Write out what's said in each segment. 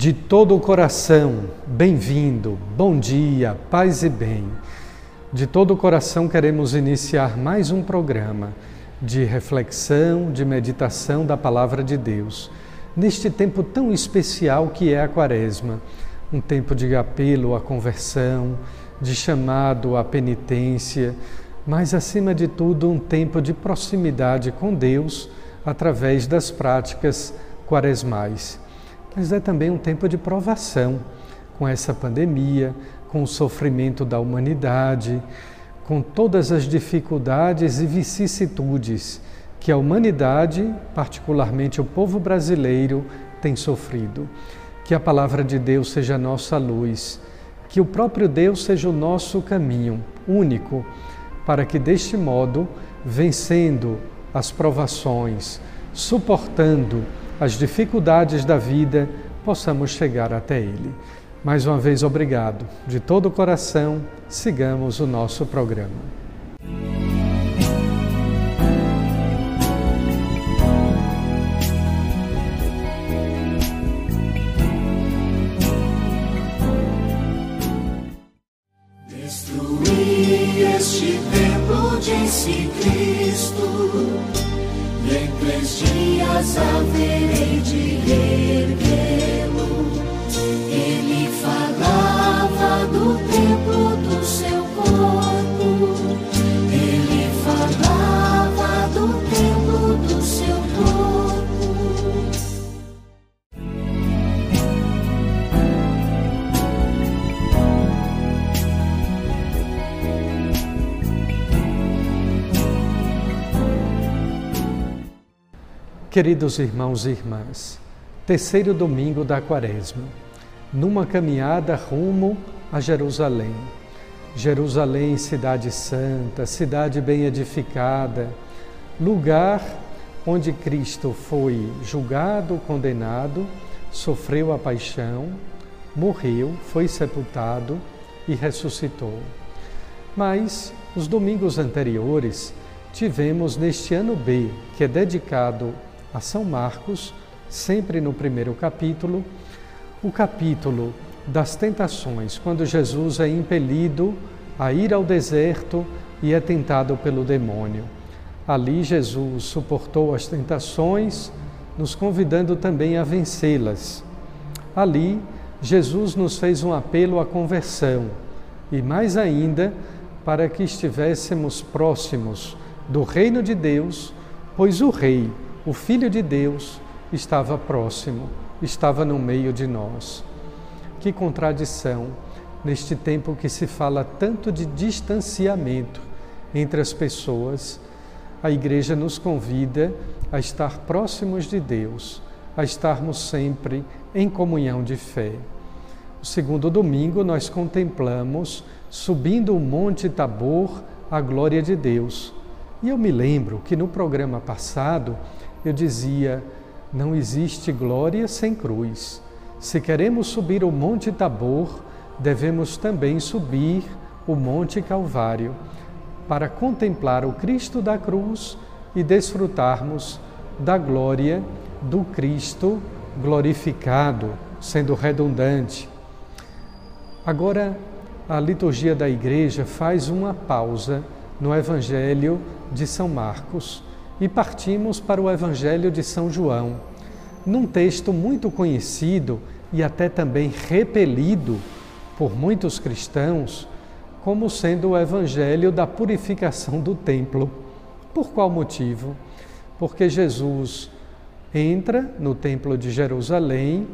De todo o coração, bem-vindo, bom dia, paz e bem. De todo o coração queremos iniciar mais um programa de reflexão, de meditação da palavra de Deus, neste tempo tão especial que é a Quaresma, um tempo de apelo à conversão, de chamado à penitência, mas acima de tudo um tempo de proximidade com Deus através das práticas quaresmais mas é também um tempo de provação com essa pandemia, com o sofrimento da humanidade, com todas as dificuldades e vicissitudes que a humanidade, particularmente o povo brasileiro, tem sofrido. Que a palavra de Deus seja a nossa luz, que o próprio Deus seja o nosso caminho único, para que deste modo, vencendo as provações, suportando as dificuldades da vida, possamos chegar até Ele. Mais uma vez, obrigado. De todo o coração, sigamos o nosso programa. Queridos irmãos e irmãs, terceiro domingo da Quaresma, numa caminhada rumo a Jerusalém. Jerusalém, cidade santa, cidade bem edificada, lugar onde Cristo foi julgado, condenado, sofreu a paixão, morreu, foi sepultado e ressuscitou. Mas os domingos anteriores tivemos neste ano B, que é dedicado a São Marcos, sempre no primeiro capítulo, o capítulo das tentações, quando Jesus é impelido a ir ao deserto e é tentado pelo demônio. Ali Jesus suportou as tentações, nos convidando também a vencê-las. Ali Jesus nos fez um apelo à conversão e mais ainda para que estivéssemos próximos do reino de Deus, pois o rei o Filho de Deus estava próximo, estava no meio de nós. Que contradição neste tempo que se fala tanto de distanciamento entre as pessoas. A Igreja nos convida a estar próximos de Deus, a estarmos sempre em comunhão de fé. O segundo domingo nós contemplamos subindo o Monte Tabor a glória de Deus. E eu me lembro que no programa passado eu dizia: não existe glória sem cruz. Se queremos subir o Monte Tabor, devemos também subir o Monte Calvário, para contemplar o Cristo da cruz e desfrutarmos da glória do Cristo glorificado, sendo redundante. Agora, a liturgia da igreja faz uma pausa no Evangelho de São Marcos e partimos para o Evangelho de São João, num texto muito conhecido e até também repelido por muitos cristãos como sendo o Evangelho da purificação do templo. Por qual motivo? Porque Jesus entra no templo de Jerusalém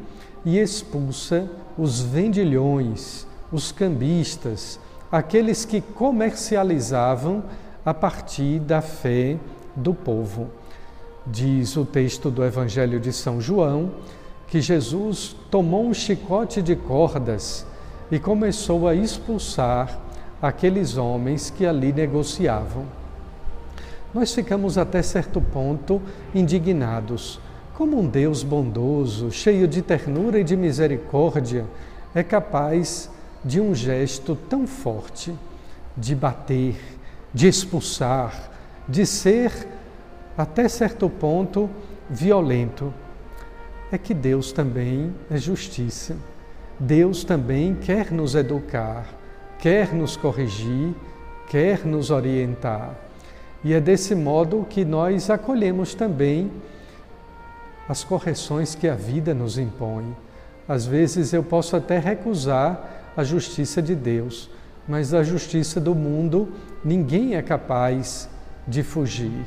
e expulsa os vendilhões, os cambistas, aqueles que comercializavam a partir da fé do povo. Diz o texto do Evangelho de São João que Jesus tomou um chicote de cordas e começou a expulsar aqueles homens que ali negociavam. Nós ficamos até certo ponto indignados. Como um Deus bondoso, cheio de ternura e de misericórdia, é capaz de um gesto tão forte de bater, de expulsar, de ser, até certo ponto, violento. É que Deus também é justiça. Deus também quer nos educar, quer nos corrigir, quer nos orientar. E é desse modo que nós acolhemos também as correções que a vida nos impõe. Às vezes eu posso até recusar a justiça de Deus, mas a justiça do mundo ninguém é capaz de fugir.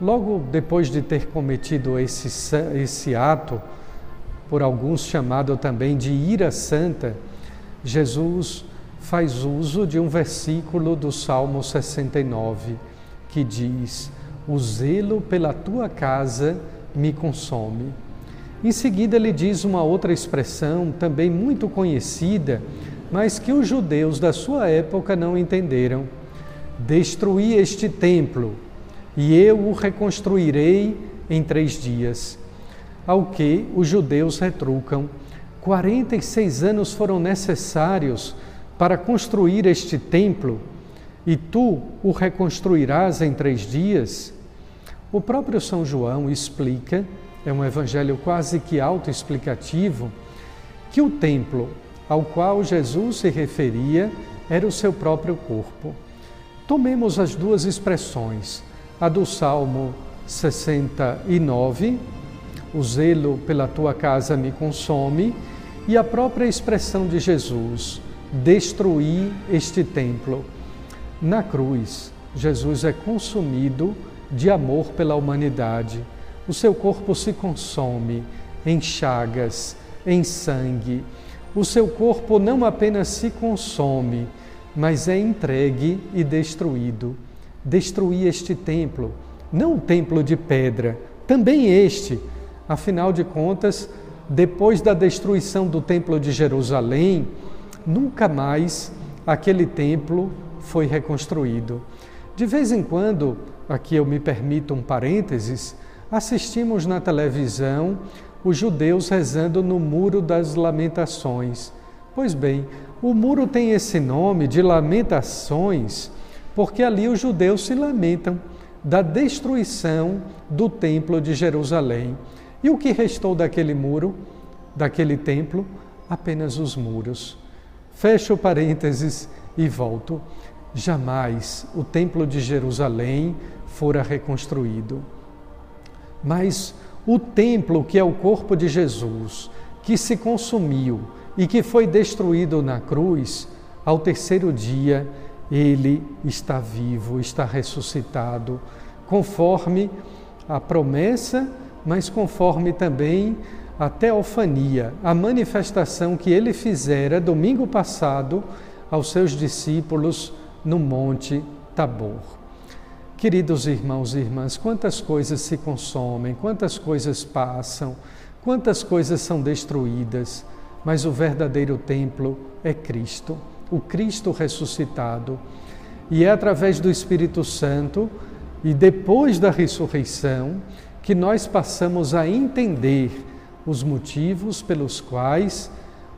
Logo depois de ter cometido esse, esse ato, por alguns chamado também de ira santa, Jesus faz uso de um versículo do Salmo 69, que diz: O zelo pela tua casa me consome. Em seguida, ele diz uma outra expressão também muito conhecida, mas que os judeus da sua época não entenderam: Destruí este templo e eu o reconstruirei em três dias. Ao que os judeus retrucam: 46 anos foram necessários para construir este templo e tu o reconstruirás em três dias? O próprio São João explica, é um evangelho quase que autoexplicativo, que o templo ao qual Jesus se referia era o seu próprio corpo. Tomemos as duas expressões, a do Salmo 69, o zelo pela tua casa me consome, e a própria expressão de Jesus, destruir este templo. Na cruz, Jesus é consumido de amor pela humanidade. O seu corpo se consome em chagas, em sangue. O seu corpo não apenas se consome, mas é entregue e destruído. Destruir este templo, não o templo de pedra, também este. Afinal de contas, depois da destruição do templo de Jerusalém, nunca mais aquele templo foi reconstruído. De vez em quando, aqui eu me permito um parênteses, assistimos na televisão os judeus rezando no Muro das Lamentações. Pois bem, o muro tem esse nome de Lamentações porque ali os judeus se lamentam da destruição do Templo de Jerusalém. E o que restou daquele muro, daquele templo? Apenas os muros. Fecho parênteses e volto. Jamais o Templo de Jerusalém fora reconstruído. Mas o templo, que é o corpo de Jesus, que se consumiu e que foi destruído na cruz, ao terceiro dia ele está vivo, está ressuscitado, conforme a promessa, mas conforme também a teofania, a manifestação que ele fizera domingo passado aos seus discípulos no Monte Tabor. Queridos irmãos e irmãs, quantas coisas se consomem, quantas coisas passam, quantas coisas são destruídas, mas o verdadeiro templo é Cristo, o Cristo ressuscitado. E é através do Espírito Santo e depois da ressurreição que nós passamos a entender os motivos pelos quais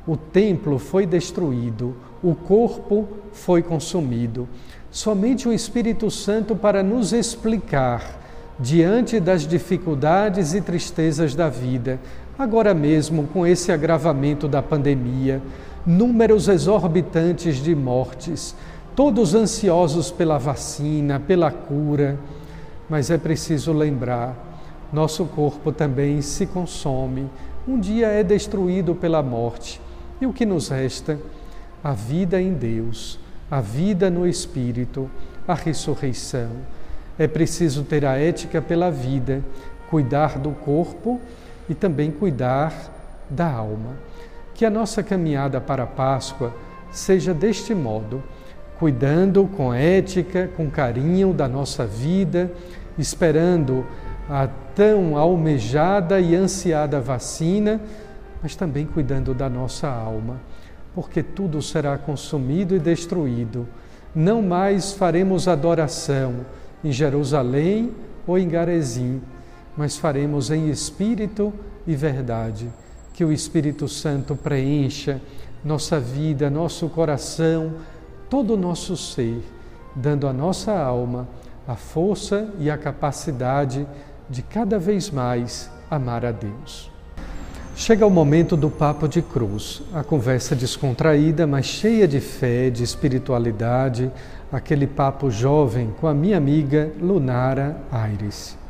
o templo foi destruído, o corpo foi consumido. Somente o Espírito Santo para nos explicar, diante das dificuldades e tristezas da vida, agora mesmo com esse agravamento da pandemia, números exorbitantes de mortes, todos ansiosos pela vacina, pela cura, mas é preciso lembrar: nosso corpo também se consome, um dia é destruído pela morte, e o que nos resta? A vida em Deus a vida no Espírito, a ressurreição. É preciso ter a ética pela vida, cuidar do corpo e também cuidar da alma. Que a nossa caminhada para a Páscoa seja deste modo, cuidando com ética, com carinho da nossa vida, esperando a tão almejada e ansiada vacina mas também cuidando da nossa alma, porque tudo será consumido e destruído. Não mais faremos adoração em Jerusalém ou em Garezim, mas faremos em espírito e verdade. Que o Espírito Santo preencha nossa vida, nosso coração, todo o nosso ser, dando à nossa alma a força e a capacidade de cada vez mais amar a Deus. Chega o momento do Papo de Cruz, a conversa descontraída, mas cheia de fé, de espiritualidade, aquele papo jovem com a minha amiga Lunara Aires.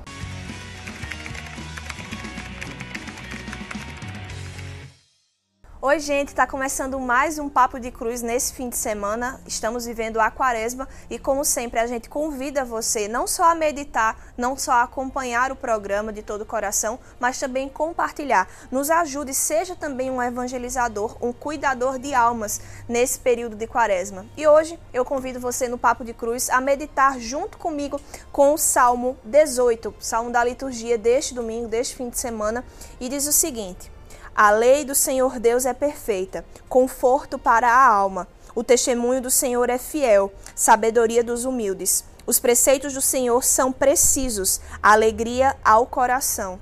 Oi, gente, está começando mais um Papo de Cruz nesse fim de semana. Estamos vivendo a quaresma e, como sempre, a gente convida você não só a meditar, não só a acompanhar o programa de todo o coração, mas também compartilhar. Nos ajude, seja também um evangelizador, um cuidador de almas nesse período de quaresma. E hoje eu convido você no Papo de Cruz a meditar junto comigo com o Salmo 18, Salmo da liturgia deste domingo, deste fim de semana, e diz o seguinte. A lei do Senhor Deus é perfeita, conforto para a alma. O testemunho do Senhor é fiel, sabedoria dos humildes. Os preceitos do Senhor são precisos, alegria ao coração.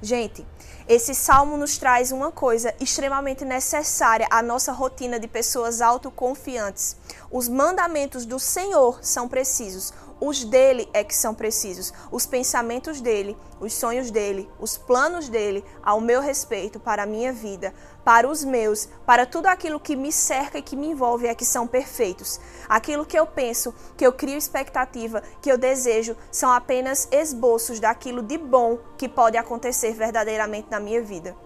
Gente, esse salmo nos traz uma coisa extremamente necessária à nossa rotina de pessoas autoconfiantes. Os mandamentos do Senhor são precisos, os dele é que são precisos. Os pensamentos dele, os sonhos dele, os planos dele ao meu respeito, para a minha vida, para os meus, para tudo aquilo que me cerca e que me envolve é que são perfeitos. Aquilo que eu penso, que eu crio expectativa, que eu desejo, são apenas esboços daquilo de bom que pode acontecer verdadeiramente na minha vida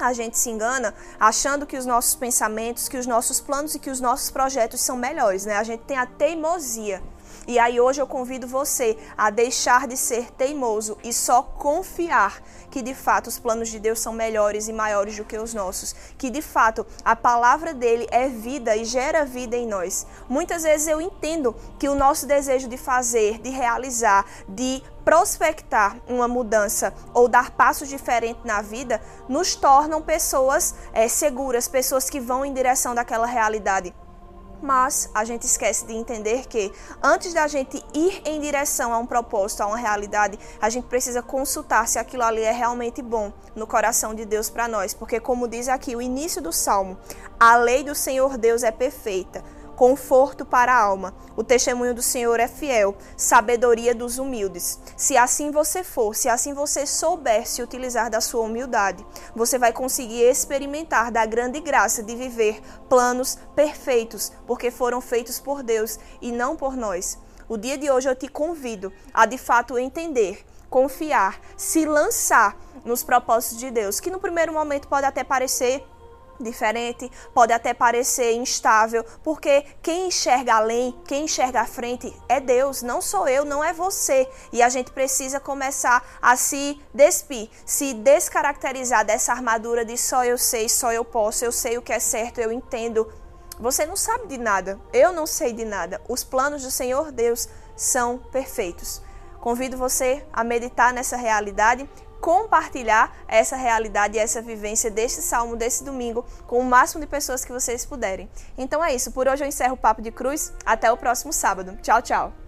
a gente se engana achando que os nossos pensamentos, que os nossos planos e que os nossos projetos são melhores, né? A gente tem a teimosia e aí hoje eu convido você a deixar de ser teimoso e só confiar que de fato os planos de Deus são melhores e maiores do que os nossos, que de fato a palavra dele é vida e gera vida em nós. Muitas vezes eu entendo que o nosso desejo de fazer, de realizar, de prospectar uma mudança ou dar passos diferentes na vida nos tornam pessoas é, seguras, pessoas que vão em direção daquela realidade. Mas a gente esquece de entender que antes da gente ir em direção a um propósito, a uma realidade, a gente precisa consultar se aquilo ali é realmente bom no coração de Deus para nós, porque como diz aqui o início do salmo, a lei do Senhor Deus é perfeita conforto para a alma. O testemunho do Senhor é fiel, sabedoria dos humildes. Se assim você for, se assim você souber se utilizar da sua humildade, você vai conseguir experimentar da grande graça de viver planos perfeitos, porque foram feitos por Deus e não por nós. O dia de hoje eu te convido a de fato entender confiar, se lançar nos propósitos de Deus, que no primeiro momento pode até parecer diferente, pode até parecer instável, porque quem enxerga além, quem enxerga à frente é Deus, não sou eu, não é você. E a gente precisa começar a se despir, se descaracterizar dessa armadura de só eu sei, só eu posso, eu sei o que é certo, eu entendo. Você não sabe de nada, eu não sei de nada. Os planos do Senhor Deus são perfeitos. Convido você a meditar nessa realidade compartilhar essa realidade essa vivência deste salmo desse domingo com o máximo de pessoas que vocês puderem. Então é isso, por hoje eu encerro o Papo de Cruz. Até o próximo sábado. Tchau, tchau.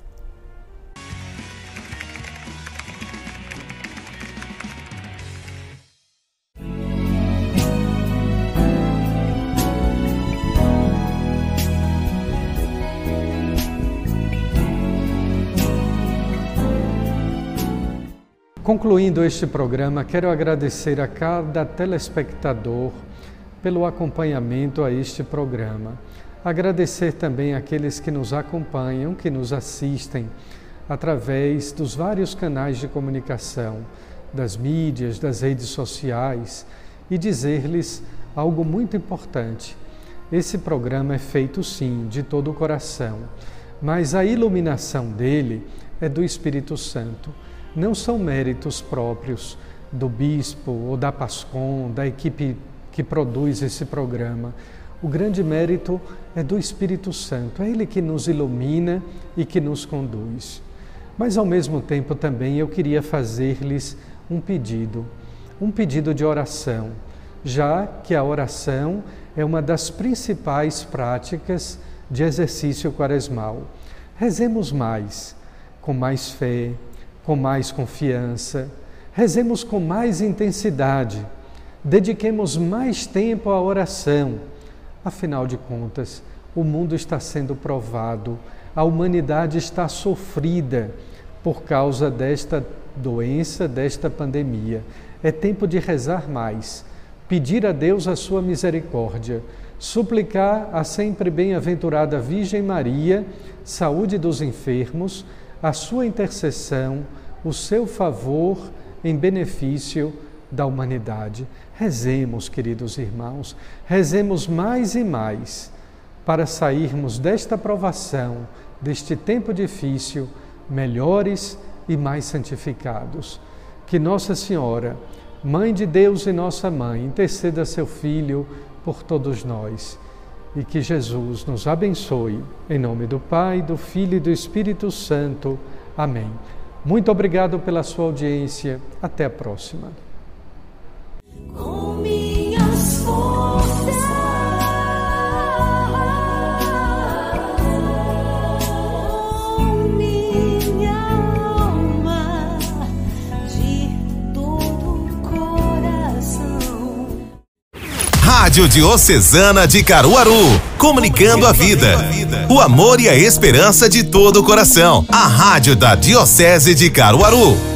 Concluindo este programa, quero agradecer a cada telespectador pelo acompanhamento a este programa. Agradecer também àqueles que nos acompanham, que nos assistem através dos vários canais de comunicação, das mídias, das redes sociais e dizer-lhes algo muito importante. Esse programa é feito sim de todo o coração, mas a iluminação dele é do Espírito Santo não são méritos próprios do bispo ou da PASCOM, da equipe que produz esse programa. O grande mérito é do Espírito Santo, é Ele que nos ilumina e que nos conduz. Mas ao mesmo tempo também eu queria fazer-lhes um pedido, um pedido de oração. já que a oração é uma das principais práticas de exercício quaresmal. Rezemos mais, com mais fé, com mais confiança, rezemos com mais intensidade, dediquemos mais tempo à oração. Afinal de contas, o mundo está sendo provado, a humanidade está sofrida por causa desta doença, desta pandemia. É tempo de rezar mais, pedir a Deus a sua misericórdia, suplicar a sempre bem-aventurada Virgem Maria, saúde dos enfermos, a sua intercessão, o seu favor em benefício da humanidade. Rezemos, queridos irmãos, rezemos mais e mais para sairmos desta provação, deste tempo difícil, melhores e mais santificados. Que Nossa Senhora, Mãe de Deus e nossa mãe, interceda seu Filho por todos nós e que Jesus nos abençoe. Em nome do Pai, do Filho e do Espírito Santo. Amém. Muito obrigado pela sua audiência. Até a próxima. Rádio Diocesana de Caruaru, comunicando a vida, o amor e a esperança de todo o coração. A Rádio da Diocese de Caruaru.